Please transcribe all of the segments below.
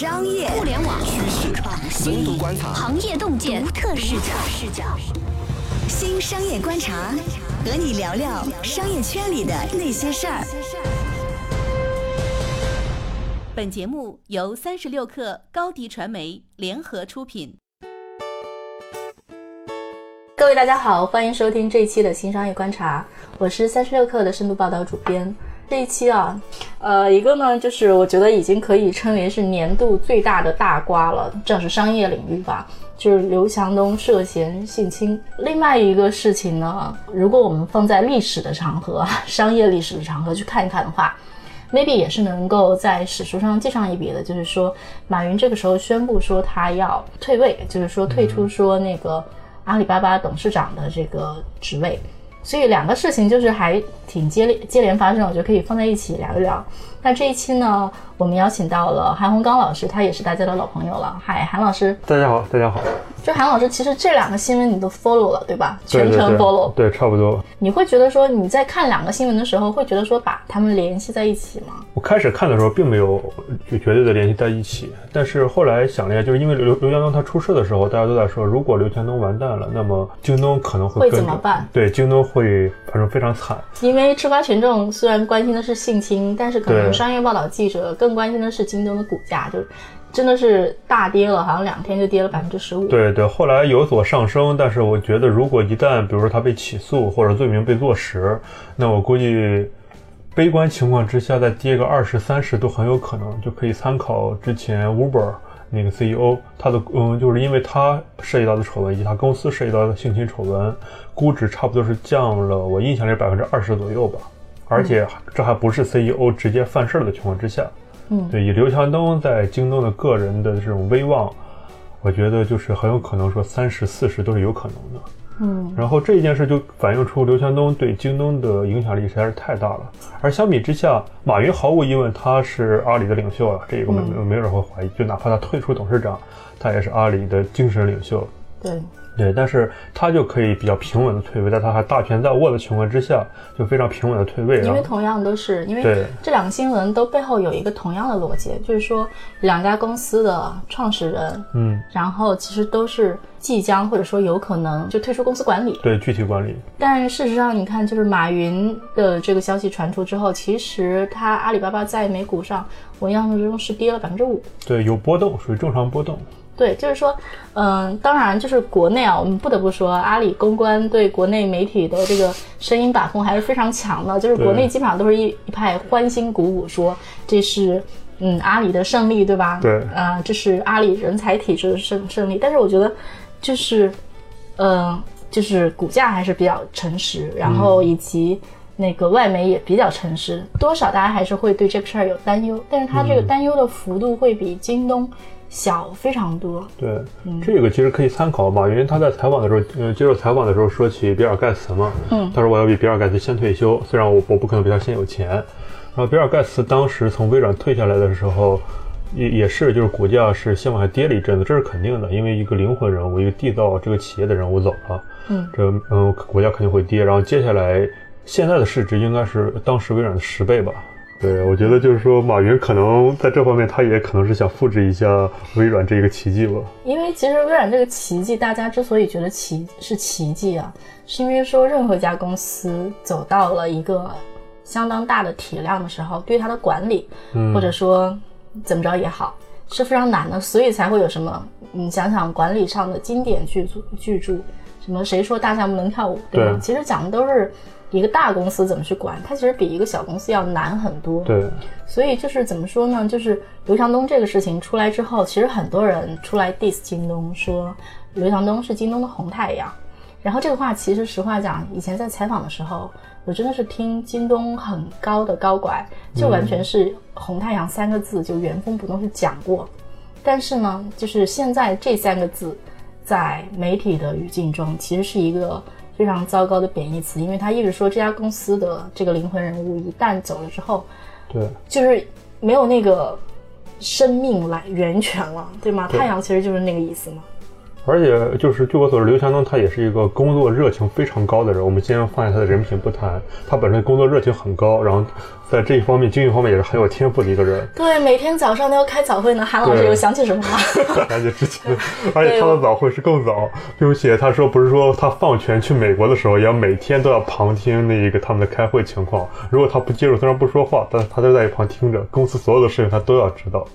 商业、互联网、趋势、深度观察、行业洞见、独特视角。视角。新商业观察，和你聊聊商业圈里的那些事儿。本节目由三十六克高低传媒联合出品。各位大家好，欢迎收听这一期的新商业观察，我是三十六克的深度报道主编。这一期啊，呃，一个呢，就是我觉得已经可以称为是年度最大的大瓜了，这是商业领域吧，就是刘强东涉嫌性侵。另外一个事情呢，如果我们放在历史的场合、商业历史的场合去看一看的话，maybe 也是能够在史书上记上一笔的。就是说，马云这个时候宣布说他要退位，就是说退出说那个。阿里巴巴董事长的这个职位，所以两个事情就是还挺接连接连发生，我觉得可以放在一起聊一聊。那这一期呢，我们邀请到了韩红刚老师，他也是大家的老朋友了。嗨，韩老师，大家好，大家好。就韩老师，其实这两个新闻你都 follow 了，对吧？全程 follow，对，差不多。你会觉得说你在看两个新闻的时候，会觉得说把他们联系在一起吗？我开始看的时候并没有就绝对的联系在一起，但是后来想了一下，就是因为刘刘强东他出事的时候，大家都在说，如果刘强东完蛋了，那么京东可能会会怎么办？对，京东会反正非常惨。因为吃瓜群众虽然关心的是性侵，但是可能商业报道记者更关心的是京东的股价，就。真的是大跌了，好像两天就跌了百分之十五。对对，后来有所上升，但是我觉得如果一旦比如说他被起诉或者罪名被坐实，那我估计悲观情况之下再跌个二十三十都很有可能，就可以参考之前 Uber 那个 CEO，他的嗯，就是因为他涉及到的丑闻以及他公司涉及到的性侵丑闻，估值差不多是降了，我印象里百分之二十左右吧，而且这还不是 CEO 直接犯事儿的情况之下。嗯，对，以刘强东在京东的个人的这种威望，我觉得就是很有可能说三十四十都是有可能的。嗯，然后这一件事就反映出刘强东对京东的影响力实在是太大了。而相比之下，马云毫无疑问他是阿里的领袖了，这个没没有人会怀疑。就哪怕他退出董事长，他也是阿里的精神领袖。对。对，但是他就可以比较平稳的退位，在他还大权在握的情况之下，就非常平稳的退位。因为同样都是因为这两个新闻都背后有一个同样的逻辑，就是说两家公司的创始人，嗯，然后其实都是即将或者说有可能就退出公司管理。对，具体管理。但事实上，你看，就是马云的这个消息传出之后，其实他阿里巴巴在美股上，我印象中是跌了百分之五。对，有波动，属于正常波动。对，就是说，嗯，当然，就是国内啊，我们不得不说，阿里公关对国内媒体的这个声音把控还是非常强的。就是国内基本上都是一一派欢欣鼓舞，说这是嗯阿里的胜利，对吧？对，啊，这是阿里人才体制的胜胜利。但是我觉得，就是，嗯，就是股价还是比较诚实，然后以及那个外媒也比较诚实，多少大家还是会对这个事儿有担忧。但是它这个担忧的幅度会比京东。小非常多，对，这个其实可以参考马云他在采访的时候，呃，接受采访的时候说起比尔盖茨嘛，嗯，他说我要比比尔盖茨先退休，虽然我我不可能比他先有钱。然后比尔盖茨当时从微软退下来的时候，也也是就是股价是先往下跌了一阵子，这是肯定的，因为一个灵魂人物，一个缔造这个企业的人物走了，嗯，这嗯股价肯定会跌。然后接下来现在的市值应该是当时微软的十倍吧。对，我觉得就是说，马云可能在这方面，他也可能是想复制一下微软这一个奇迹吧。因为其实微软这个奇迹，大家之所以觉得奇是奇迹啊，是因为说任何一家公司走到了一个相当大的体量的时候，对它的管理，或者说怎么着也好，是非常难的，所以才会有什么，你想想管理上的经典巨著巨著，什么谁说大象不能跳舞，对吧？其实讲的都是。一个大公司怎么去管？它其实比一个小公司要难很多。对，所以就是怎么说呢？就是刘强东这个事情出来之后，其实很多人出来 diss 京东，说刘强东是京东的红太阳。然后这个话其实实话讲，以前在采访的时候，我真的是听京东很高的高管，就完全是红太阳三个字就原封不动是讲过。但是呢，就是现在这三个字，在媒体的语境中，其实是一个。非常糟糕的贬义词，因为他一直说这家公司的这个灵魂人物一旦走了之后，对，就是没有那个生命来源泉了，对吗？太阳其实就是那个意思嘛。而且就是据我所知，刘强东他也是一个工作热情非常高的人。我们先放下他的人品不谈，他本身工作热情很高，然后在这一方面经营方面也是很有天赋的一个人。对，每天早上都要开早会呢。韩老师对有想起什么吗？想起之前，而且他的早会是更早，并且他说不是说他放权去美国的时候，也要每天都要旁听那一个他们的开会情况。如果他不介入，虽然不说话，但是他就在一旁听着，公司所有的事情他都要知道。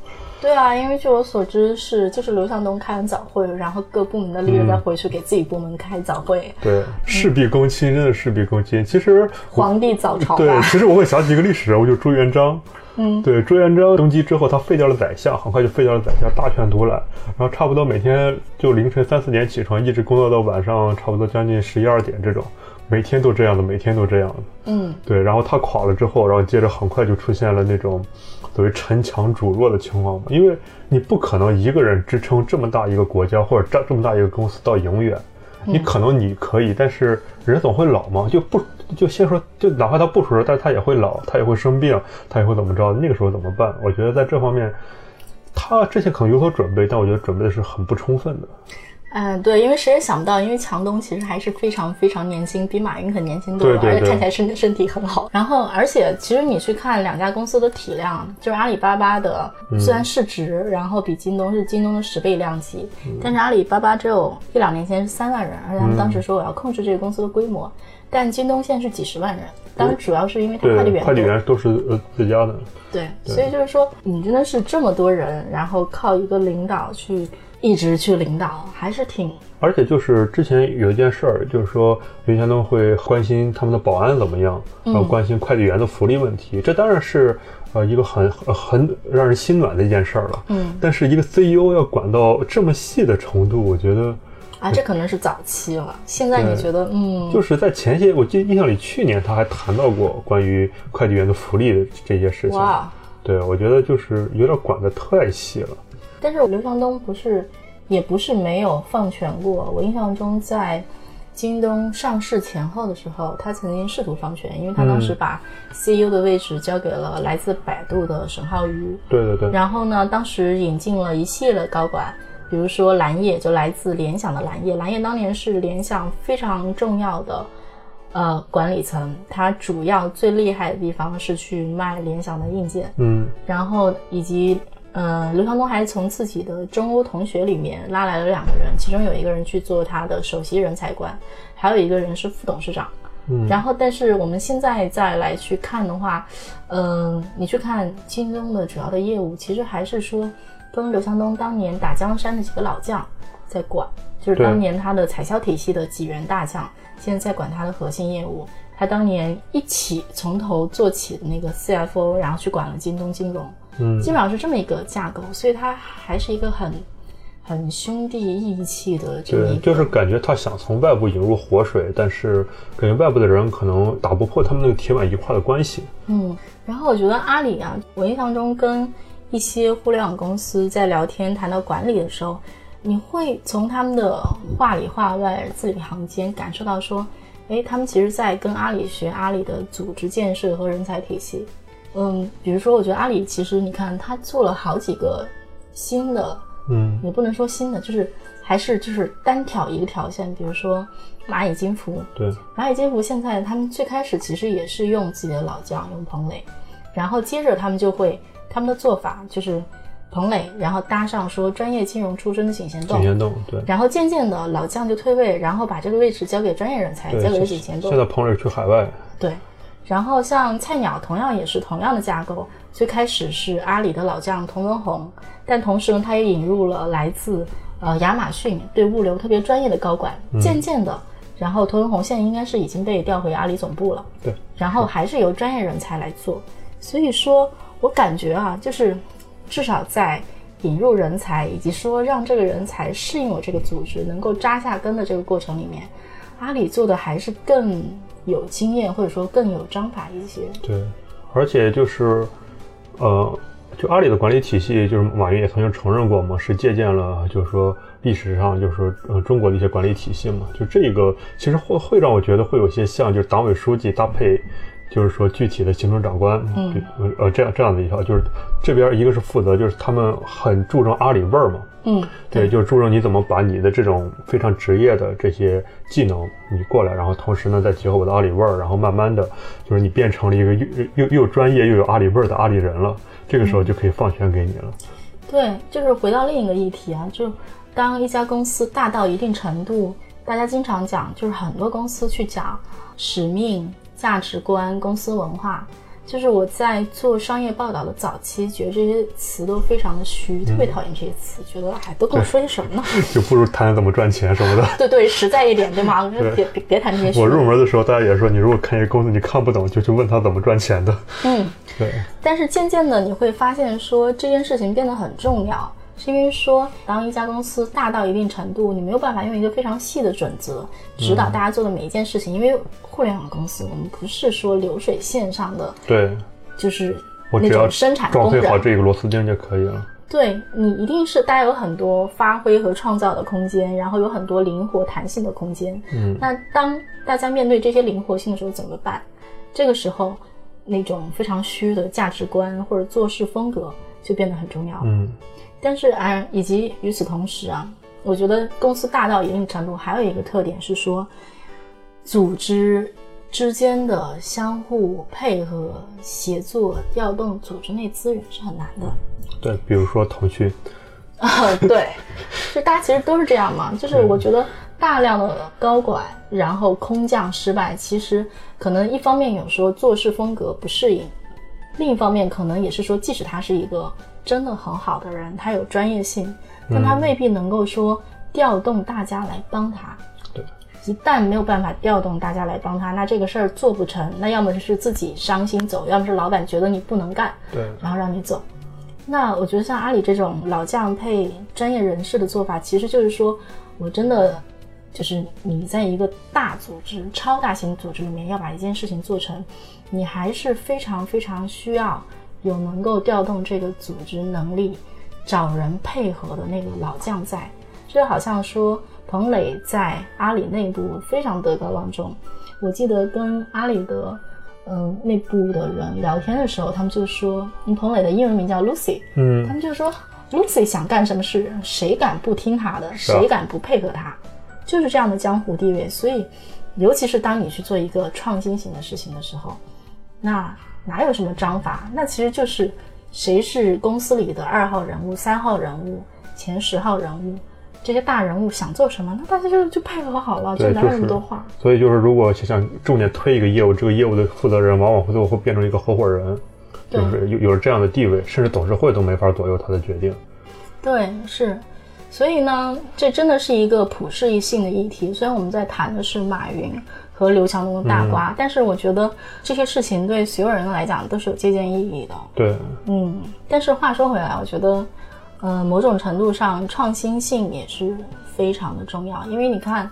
对啊，因为据我所知是，就是刘向东开完早会，然后各部门的 leader 嗯再回去给自己部门开早会，对，事必躬亲，真的事必躬亲。其实皇帝早朝对，其实我会想起一个历史人物，就是朱元璋。嗯，对，朱元璋登基之后，他废掉了宰相，很快就废掉了宰相，大权独揽，然后差不多每天就凌晨三四点起床，一直工作到晚上差不多将近十一二点这种，每天都这样的，每天都这样的。嗯，对，然后他垮了之后，然后接着很快就出现了那种所谓陈强主弱的情况嘛，因为你不可能一个人支撑这么大一个国家或者这这么大一个公司到永远，你可能你可以，但是人总会老嘛，就不就先说，就哪怕他不出事，但是他也会老，他也会生病，他也会怎么着，那个时候怎么办？我觉得在这方面，他之前可能有所准备，但我觉得准备的是很不充分的。嗯，对，因为谁也想不到，因为强东其实还是非常非常年轻，比马云很年轻多了，对对对而且看起来身身体很好。然后，而且其实你去看两家公司的体量，就是阿里巴巴的虽然市值，然后比京东是京东的十倍量级，但是阿里巴巴只有一两年前是三万人，而且他们当时说我要控制这个公司的规模，但京东现在是几十万人，当然主要是因为它快递，员快递员都是呃自家的。对，所以就是说，你真的是这么多人，然后靠一个领导去一直去领导，还是挺而且就是之前有一件事儿，就是说刘强东会关心他们的保安怎么样，然后关心快递员的福利问题，这当然是呃一个很很很让人心暖的一件事儿了。嗯，但是一个 CEO 要管到这么细的程度，我觉得啊，这可能是早期了。现在你觉得，嗯，就是在前些，我记得印象里去年他还谈到过关于快递员的福利的这些事情。哇，对，我觉得就是有点管得太细了。但是刘强东不是，也不是没有放权过。我印象中，在京东上市前后的时候，他曾经试图放权，因为他当时嗯把 CEO 的位置交给了来自百度的沈浩宇。对对对，然后呢，当时引进了一系列高管，比如说蓝叶，就来自联想的蓝叶。蓝叶当年是联想非常重要的呃管理层，他主要最厉害的地方是去卖联想的硬件，嗯，然后以及呃，刘强东还从自己的中欧同学里面拉来了两个人，其中有一个人去做他的首席人才官，还有一个人是副董事长。嗯然后，但是我们现在再来去看的话，嗯、你去看京东的主要的业务，其实还是说跟刘强东当年打江山的几个老将在管，就是当年他的采销体系的几员大将，现在在管他的核心业务。他当年一起从头做起的那个 CFO，然后去管了京东金融，嗯基本上是这么一个架构，所以他还是一个很很兄弟义气的这么一对，就是感觉他想从外部引入活水，但是感觉外部的人可能打不破他们那个铁板一块的关系。嗯，然后我觉得阿里啊，我印象中跟一些互联网公司在聊天谈到管理的时候，你会从他们的话里话外、字里行间感受到说，哎，他们其实在跟阿里学阿里的组织建设和人才体系。嗯，比如说，我觉得阿里其实你看，他做了好几个新的嗯。也不能说新的，就是还是就是单挑一个条线，比如说蚂蚁金服，对，蚂蚁金服现在他们最开始其实也是用自己的老将，用彭磊，然后接着他们就会他们的做法就是彭磊，然后搭上说专业金融出身的井贤栋景，贤栋，对。然后渐渐的老将就退位，然后把这个位置交给专业人才，交给了现景贤栋现。在彭磊去海外，对，然后像菜鸟同样也是同样的架构，最开始是阿里的老将童文红，但同时呢，他也引入了来自呃亚马逊对物流特别专业的高管，渐渐的，然后童文红现在应该是已经被调回阿里总部了，对，然后还是由专业人才来做，所以说我感觉啊，就是至少在。引入人才，以及说让这个人才适应我这个组织，能够扎下根的这个过程里面，阿里做的还是更有经验，或者说更有章法一些。对，而且就是，呃，就阿里的管理体系，就是马云也曾经承认过嘛，是借鉴了，就是说历史上就是说呃中国的一些管理体系嘛。就这个其实会会让我觉得会有些像，就是党委书记搭配就是说具体的行政长官，嗯，呃，这样这样的一条，就是这边一个是负责，就是他们很注重阿里味儿嘛，嗯，对，就是注重你怎么把你的这种非常职业的这些技能你过来，然后同时呢再结合我的阿里味儿，然后慢慢的就是你变成了一个又又又专业又有阿里味儿的阿里人了，这个时候就可以放权给你了。对，就是回到另一个议题啊，就当一家公司大到一定程度，大家经常讲，就是很多公司去讲使命、价值观、公司文化。就是我在做商业报道的早期，觉得这些词都非常的虚，特别讨厌这些词，觉得哎，都跟我说些什么呢？就不如谈怎么赚钱什么的。对对，实在一点，对吗？别别别谈这些。我入门的时候，大家也说，你如果看一个公司你看不懂，就去问他怎么赚钱的。嗯，对。但是渐渐的，你会发现说这件事情变得很重要。是因为说，当一家公司大到一定程度，你没有办法用一个非常细的准则指导大家做的每一件事情。因为互联网公司，我们不是说流水线上的，对，就是那种生产装配好这个螺丝钉就可以了。对你一定是大家有很多发挥和创造的空间，然后有很多灵活弹性的空间。嗯，那当大家面对这些灵活性的时候怎么办？这个时候，那种非常虚的价值观或者做事风格就变得很重要。嗯。但是啊，以及与此同时啊，我觉得公司大到一定程度，还有一个特点是说，组织之间的相互配合、协作、调动组织内资源是很难的。对，比如说腾讯。啊，对，就大家其实都是这样嘛。就是我觉得大量的高管，然后空降失败，其实可能一方面有说做事风格不适应，另一方面可能也是说，即使他是一个。真的很好的人，他有专业性，但他未必能够说调动大家来帮他。对，一旦没有办法调动大家来帮他，那这个事儿做不成。那要么是自己伤心走，要么是老板觉得你不能干，对，然后让你走。那我觉得像阿里这种老将配专业人士的做法，其实就是说我真的就是你在一个大组织、超大型组织里面要把一件事情做成，你还是非常非常需要。有能够调动这个组织能力、找人配合的那个老将在，就好像说彭磊在阿里内部非常德高望重。我记得跟阿里的嗯内部的人聊天的时候，他们就说，彭磊的英文名叫 Lucy，嗯，他们就说 Lucy 想干什么事，谁敢不听他的，谁敢不配合他，就是这样的江湖地位。所以，尤其是当你去做一个创新型的事情的时候，那。哪有什么章法？那其实就是谁是公司里的二号人物、三号人物、前十号人物，这些大人物想做什么，那大家就就配合好了，就哪有那么多话。所以就是，如果想重点推一个业务，这个业务的负责人往往会最后会变成一个合伙人，就是有有了这样的地位，甚至董事会都没法左右他的决定。对，是。所以呢，这真的是一个普世性的议题。虽然我们在谈的是马云。和刘强东的大瓜，但是我觉得这些事情对所有人来讲都是有借鉴意义的。对，嗯，但是话说回来，我觉得，呃，某种程度上创新性也是非常的重要。因为你看，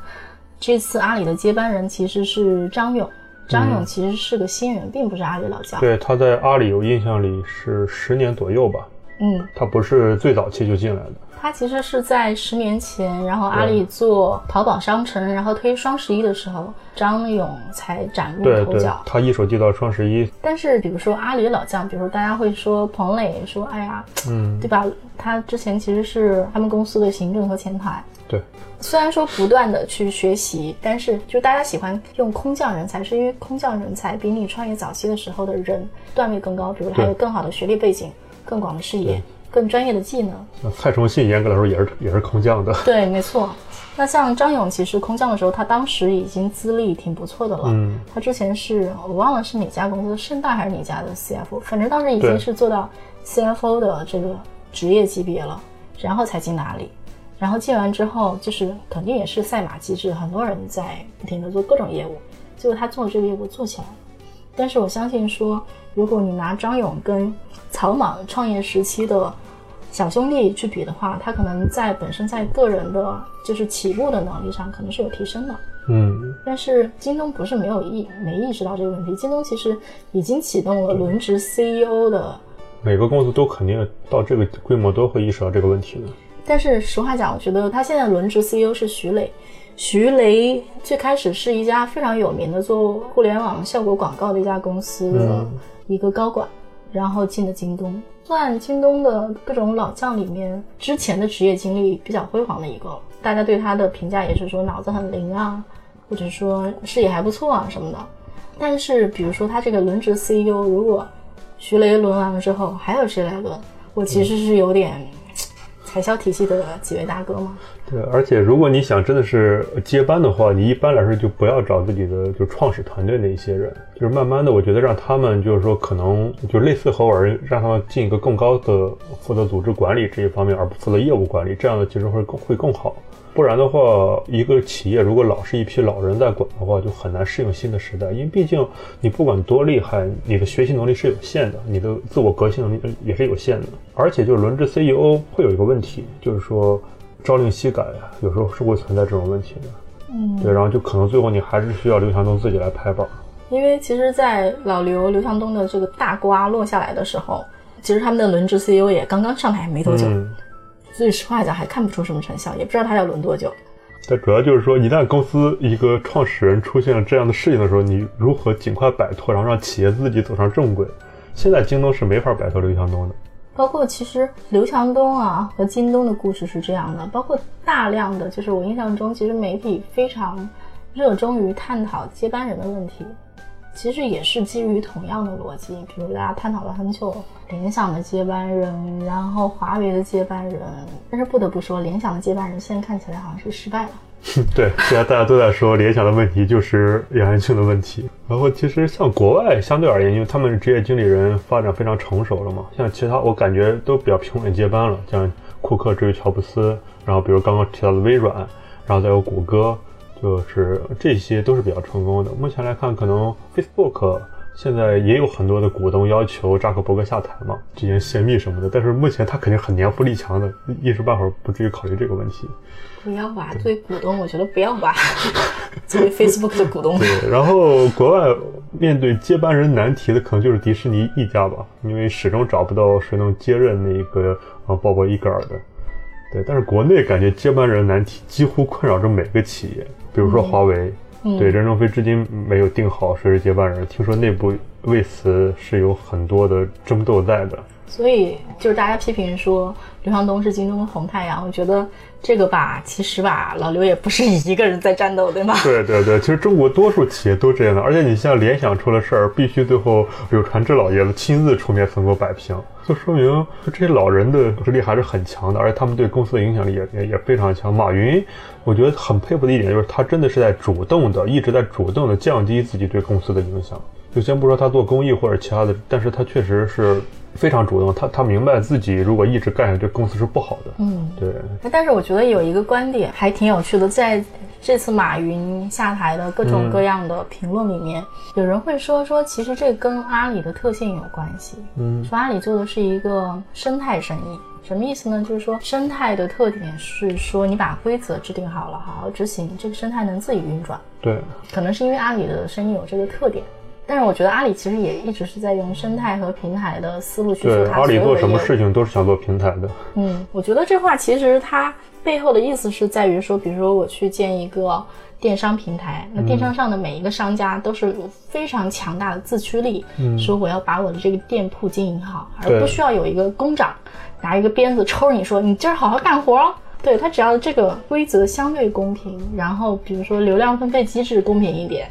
这次阿里的接班人其实是张勇，张勇其实是个新人，并不是阿里老将。对，他在阿里有印象里是十年左右吧。嗯，他不是最早期就进来的。他其实是在十年前，然后阿里做淘宝商城，然后推双十一的时候，张勇才崭露头角。他一手接到双十一。但是，比如说阿里老将，比如说大家会说彭磊，说哎呀，嗯，对吧？他之前其实是他们公司的行政和前台。对。虽然说不断的去学习，但是就大家喜欢用空降人才，是因为空降人才比你创业早期的时候的人段位更高，比如他有更好的学历背景、更广的视野。更专业的技能。那蔡崇信严格来说也是也是空降的。对，没错。那像张勇，其实空降的时候，他当时已经资历挺不错的了。嗯。他之前是我忘了是哪家公司，盛大还是哪家的 CFO，反正当时已经是做到 CFO 的这个职业级别了，然后才进哪里。然后进完之后，就是肯定也是赛马机制，很多人在不停的做各种业务，结果他做这个业务做起来了。但是我相信说，如果你拿张勇跟草莽创业时期的。小兄弟去比的话，他可能在本身在个人的，就是起步的能力上，可能是有提升的。嗯，但是京东不是没有意没意识到这个问题，京东其实已经启动了轮值 CEO 的。每个公司都肯定到这个规模都会意识到这个问题的。但是实话讲，我觉得他现在轮值 CEO 是徐磊。徐雷最开始是一家非常有名的做互联网效果广告的一家公司的一个高管，然后进的京东，算京东的各种老将里面之前的职业经历比较辉煌的一个。大家对他的评价也是说脑子很灵啊，或者说视野还不错啊什么的。但是比如说他这个轮值 CEO，如果徐雷轮完了之后还有谁来轮，我其实是有点。海销体系的几位大哥吗？对，而且如果你想真的是接班的话，你一般来说就不要找自己的就创始团队的一些人，就是慢慢的，我觉得让他们就是说可能就类似合伙人，让他们进一个更高的负责组织管理这一方面，而不负责业务管理，这样的其实会更会更好。不然的话，一个企业如果老是一批老人在管的话，就很难适应新的时代。因为毕竟你不管多厉害，你的学习能力是有限的，你的自我革新能力也是有限的。而且就是轮值 CEO 会有一个问题，就是说朝令夕改啊，有时候是会存在这种问题的。嗯，对，然后就可能最后你还是需要刘强东自己来拍板。因为其实，在老刘刘强东的这个大瓜落下来的时候，其实他们的轮值 CEO 也刚刚上台没多久。所以实话讲，还看不出什么成效，也不知道他要轮多久。但主要就是说，一旦公司一个创始人出现了这样的事情的时候，你如何尽快摆脱，然后让企业自己走上正轨？现在京东是没法摆脱刘强东的。包括其实刘强东啊和京东的故事是这样的，包括大量的就是我印象中，其实媒体非常热衷于探讨接班人的问题。其实也是基于同样的逻辑，比如大家探讨了很久联想的接班人，然后华为的接班人，但是不得不说，联想的接班人现在看起来好像是失败了。对，现在大家都在说联想的问题就是杨元庆的问题。然后其实像国外相对而言，因为他们职业经理人发展非常成熟了嘛，像其他我感觉都比较平稳接班了，像库克至于乔布斯，然后比如刚刚提到的微软，然后再有谷歌。就是这些都是比较成功的。目前来看，可能 Facebook 现在也有很多的股东要求扎克伯格下台嘛，进行泄密什么的。但是目前他肯定很年富力强的，一时半会儿不至于考虑这个问题。不要吧，作为股东，我觉得不要吧。作为 Facebook 的股东。对，然后国外面对接班人难题的，可能就是迪士尼一家吧，因为始终找不到谁能接任那个啊鲍勃伊格尔的。对，但是国内感觉接班人难题几乎困扰着每个企业。比如说华为，对任正非至今没有定好谁是接班人，听说内部为此是有很多的争斗在的。所以就是大家批评说刘强东是京东的红太阳，我觉得这个吧，其实吧，老刘也不是一个人在战斗，对吗？对对对，其实中国多数企业都这样的，而且你像联想出了事儿，必须最后柳传志老爷子亲自出面才能够摆平，就说明这些老人的实力还是很强的，而且他们对公司的影响力也也也非常强。马云，我觉得很佩服的一点就是他真的是在主动的，一直在主动的降低自己对公司的影响。就先不说他做公益或者其他的，但是他确实是。非常主动，他他明白自己如果一直干下去，公司是不好的。嗯，对。但是我觉得有一个观点还挺有趣的，在这次马云下台的各种各样的评论里面，有人会说说，其实这跟阿里的特性有关系。嗯，说阿里做的是一个生态生意，什么意思呢？就是说生态的特点是说，你把规则制定好了，好好执行，这个生态能自己运转。对，可能是因为阿里的生意有这个特点。但是我觉得阿里其实也一直是在用生态和平台的思路去做它阿里做什么事情都是想做平台的。嗯，我觉得这话其实它背后的意思是在于说，比如说我去建一个电商平台，那电商上的每一个商家都是有非常强大的自驱力，说我要把我的这个店铺经营好，而不需要有一个工长拿一个鞭子抽你说你今儿好好干活哦。对他只要这个规则相对公平，然后比如说流量分配机制公平一点。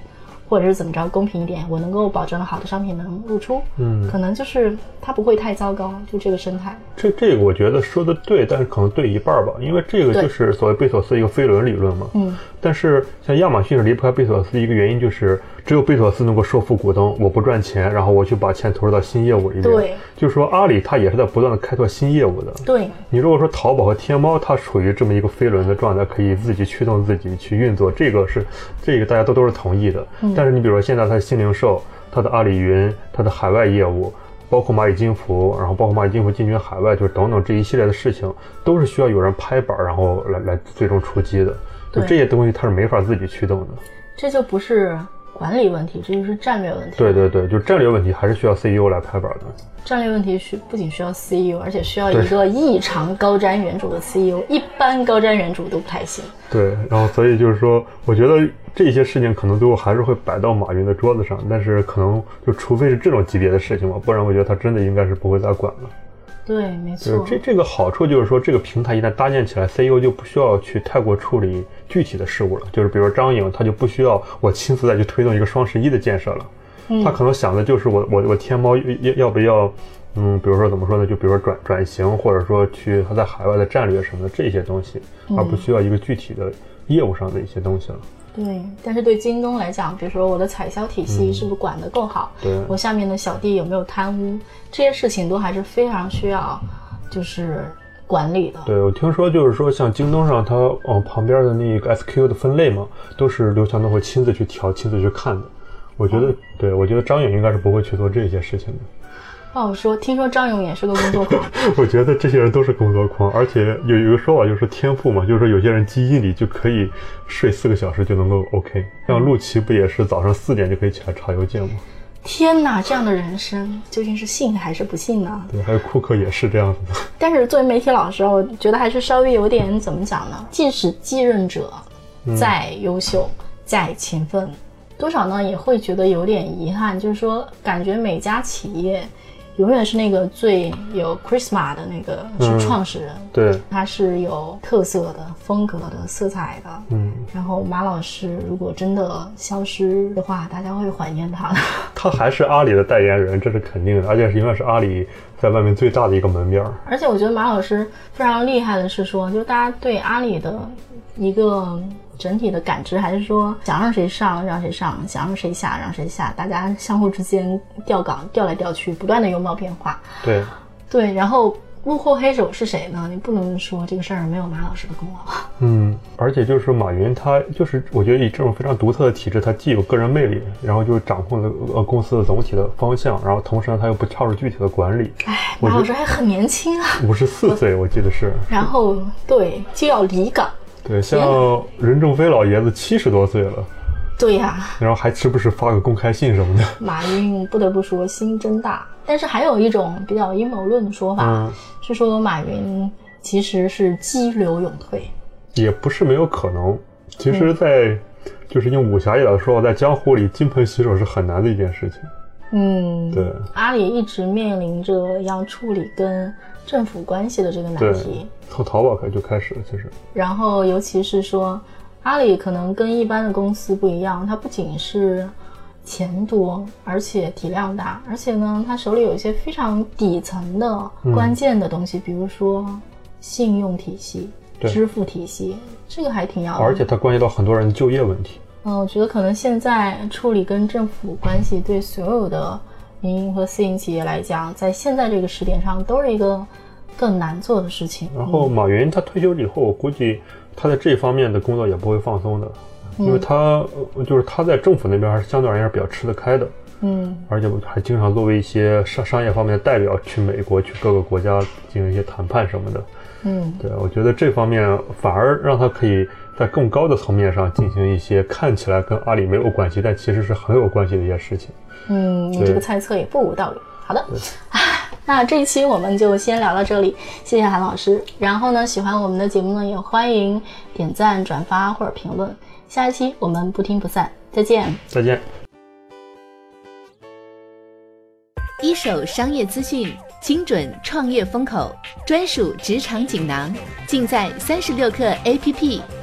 或者是怎么着公平一点，我能够保证好的商品能露出，嗯，可能就是它不会太糟糕，就这个生态。这这个我觉得说的对，但是可能对一半吧，因为这个就是所谓贝索斯一个飞轮理论嘛，嗯，但是像亚马逊是离不开贝索斯的一个原因就是。只有贝索斯能够说服股东，我不赚钱，然后我去把钱投入到新业务里面。对，就是说阿里它也是在不断的开拓新业务的。对，你如果说淘宝和天猫它处于这么一个飞轮的状态，可以自己驱动自己去运作，这个是这个大家都都是同意的。但是你比如说现在它的新零售，它的阿里云，它的海外业务，包括蚂蚁金服，然后包括蚂蚁金服进军海外，就是等等这一系列的事情，都是需要有人拍板，然后来来最终出击的。就这些东西它是没法自己驱动的。这就不是。管理问题，这就是战略问题。对对对，就战略问题还是需要 CEO 来拍板的。战略问题需不仅需要 CEO，而且需要一个异常高瞻远瞩的 CEO，一般高瞻远瞩都不太行。对，然后所以就是说，我觉得这些事情可能最后还是会摆到马云的桌子上，但是可能就除非是这种级别的事情吧，不然我觉得他真的应该是不会再管了。对，没错。就是这这个好处就是说，这个平台一旦搭建起来，CEO 就不需要去太过处理具体的事务了。就是比如张颖，他就不需要我亲自再去推动一个双十一的建设了。他可能想的就是我我我天猫要要不要，嗯，比如说怎么说呢？就比如说转转型，或者说去他在海外的战略什么的这些东西，而不需要一个具体的业务上的一些东西了。对，但是对京东来讲，比如说我的采销体系是不是管得够好？对，我下面的小弟有没有贪污？这些事情都还是非常需要，就是管理的。对，我听说就是说，像京东上它哦旁边的那个 SKU 的分类嘛，都是刘强东会亲自去调、亲自去看的。我觉得，对我觉得张颖应该是不会去做这些事情的。不好说，听说张勇也是个工作狂。我觉得这些人都是工作狂，而且有一个说法就是天赋嘛，就是说有些人基因里就可以睡四个小时就能够 OK。像陆琪不也是早上四点就可以起来查邮件吗？天哪，这样的人生究竟是幸还是不幸呢？对，还有库克也是这样子的。但是作为媒体老师，我觉得还是稍微有点怎么讲呢？即使继任者再优秀、再勤奋，多少呢也会觉得有点遗憾，就是说感觉每家企业。永远是那个最有 charisma 的那个是创始人，对，他是有特色的、风格的、色彩的，嗯。然后马老师如果真的消失的话，大家会怀念他的。他还是阿里的代言人，这是肯定的，而且是永远是阿里在外面最大的一个门面。而且我觉得马老师非常厉害的是说，就大家对阿里的一个。整体的感知还是说想让谁上让谁上，想让谁下让谁下，大家相互之间调岗调来调去，不断的拥抱变化。对，对，然后幕后黑手是谁呢？你不能说这个事儿没有马老师的功劳。嗯，而且就是说马云他就是我觉得以这种非常独特的体制，他既有个人魅力，然后就掌控了呃公司的总体的方向，然后同时呢他又不插入具体的管理。哎，马老师还很年轻啊，五十四岁我记得是。然后对就要离岗。对，像任正非老爷子七十多岁了，对呀，然后还时不时发个公开信什么的。马云不得不说心真大，但是还有一种比较阴谋论的说法，是说马云其实是激流勇退，也不是没有可能。其实，在就是用武侠一点的说法，在江湖里金盆洗手是很难的一件事情。嗯，对，阿里一直面临着要处理跟政府关系的这个难题，从淘宝开始就开始了，其实。然后，尤其是说，阿里可能跟一般的公司不一样，它不仅是钱多，而且体量大，而且呢，它手里有一些非常底层的关键的东西，比如说信用体系、支付体系，这个还挺要。而且它关系到很多人的就业问题。嗯，我觉得可能现在处理跟政府关系，对所有的民营和私营企业来讲，在现在这个时点上，都是一个更难做的事情。然后马云他退休以后，我估计他在这方面的工作也不会放松的，因为他就是他在政府那边还是相对而言是比较吃得开的。嗯，而且还经常作为一些商商业方面的代表去美国、去各个国家进行一些谈判什么的。嗯，对，我觉得这方面反而让他可以。在更高的层面上进行一些看起来跟阿里没有关系，但其实是很有关系的一些事情。嗯，你这个猜测也不无道理。好的，那这一期我们就先聊到这里，谢谢韩老师。然后呢，喜欢我们的节目呢，也欢迎点赞、转发或者评论。下一期我们不听不散，再见。再见。一手商业资讯，精准创业风口，专属职场锦囊，尽在三十六课 APP。